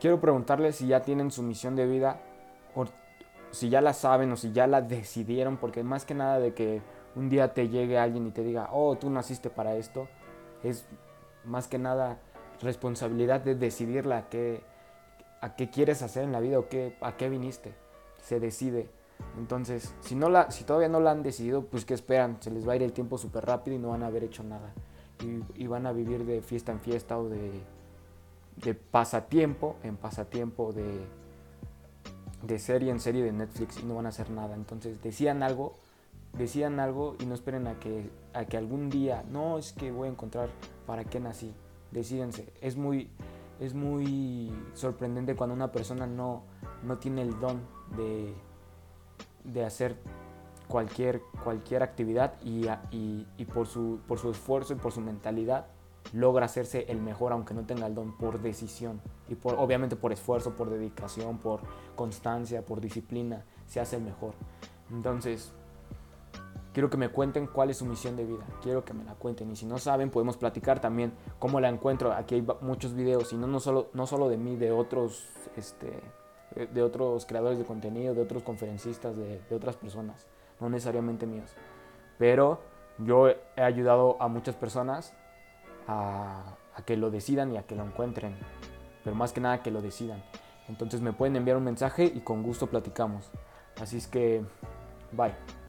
quiero preguntarles si ya tienen su misión de vida o si ya la saben o si ya la decidieron, porque más que nada de que un día te llegue alguien y te diga, oh, tú naciste para esto, es más que nada responsabilidad de decidirla a qué, a qué quieres hacer en la vida o qué, a qué viniste. Se decide. Entonces, si, no la, si todavía no la han decidido, pues ¿qué esperan? Se les va a ir el tiempo súper rápido y no van a haber hecho nada. Y, y, van a vivir de fiesta en fiesta o de, de pasatiempo en pasatiempo, de, de serie en serie de Netflix y no van a hacer nada. Entonces, decían algo, decían algo y no esperen a que, a que algún día, no, es que voy a encontrar para qué nací. Decídense. Es muy, es muy sorprendente cuando una persona no, no tiene el don de, de hacer cualquier, cualquier actividad y, y, y, por, su, por su esfuerzo y por su mentalidad logra hacerse el mejor aunque no tenga el don por decisión y por, obviamente por esfuerzo, por dedicación, por constancia, por disciplina, se hace el mejor. Entonces, quiero que me cuenten cuál es su misión de vida, quiero que me la cuenten y si no saben podemos platicar también cómo la encuentro. Aquí hay muchos videos y no, no, solo, no solo de mí, de otros, este, de otros creadores de contenido, de otros conferencistas, de, de otras personas, no necesariamente míos. Pero yo he ayudado a muchas personas a, que lo decidan y a que lo encuentren, pero más que nada que lo decidan. Entonces me pueden enviar un mensaje y con gusto platicamos. Así es que, bye.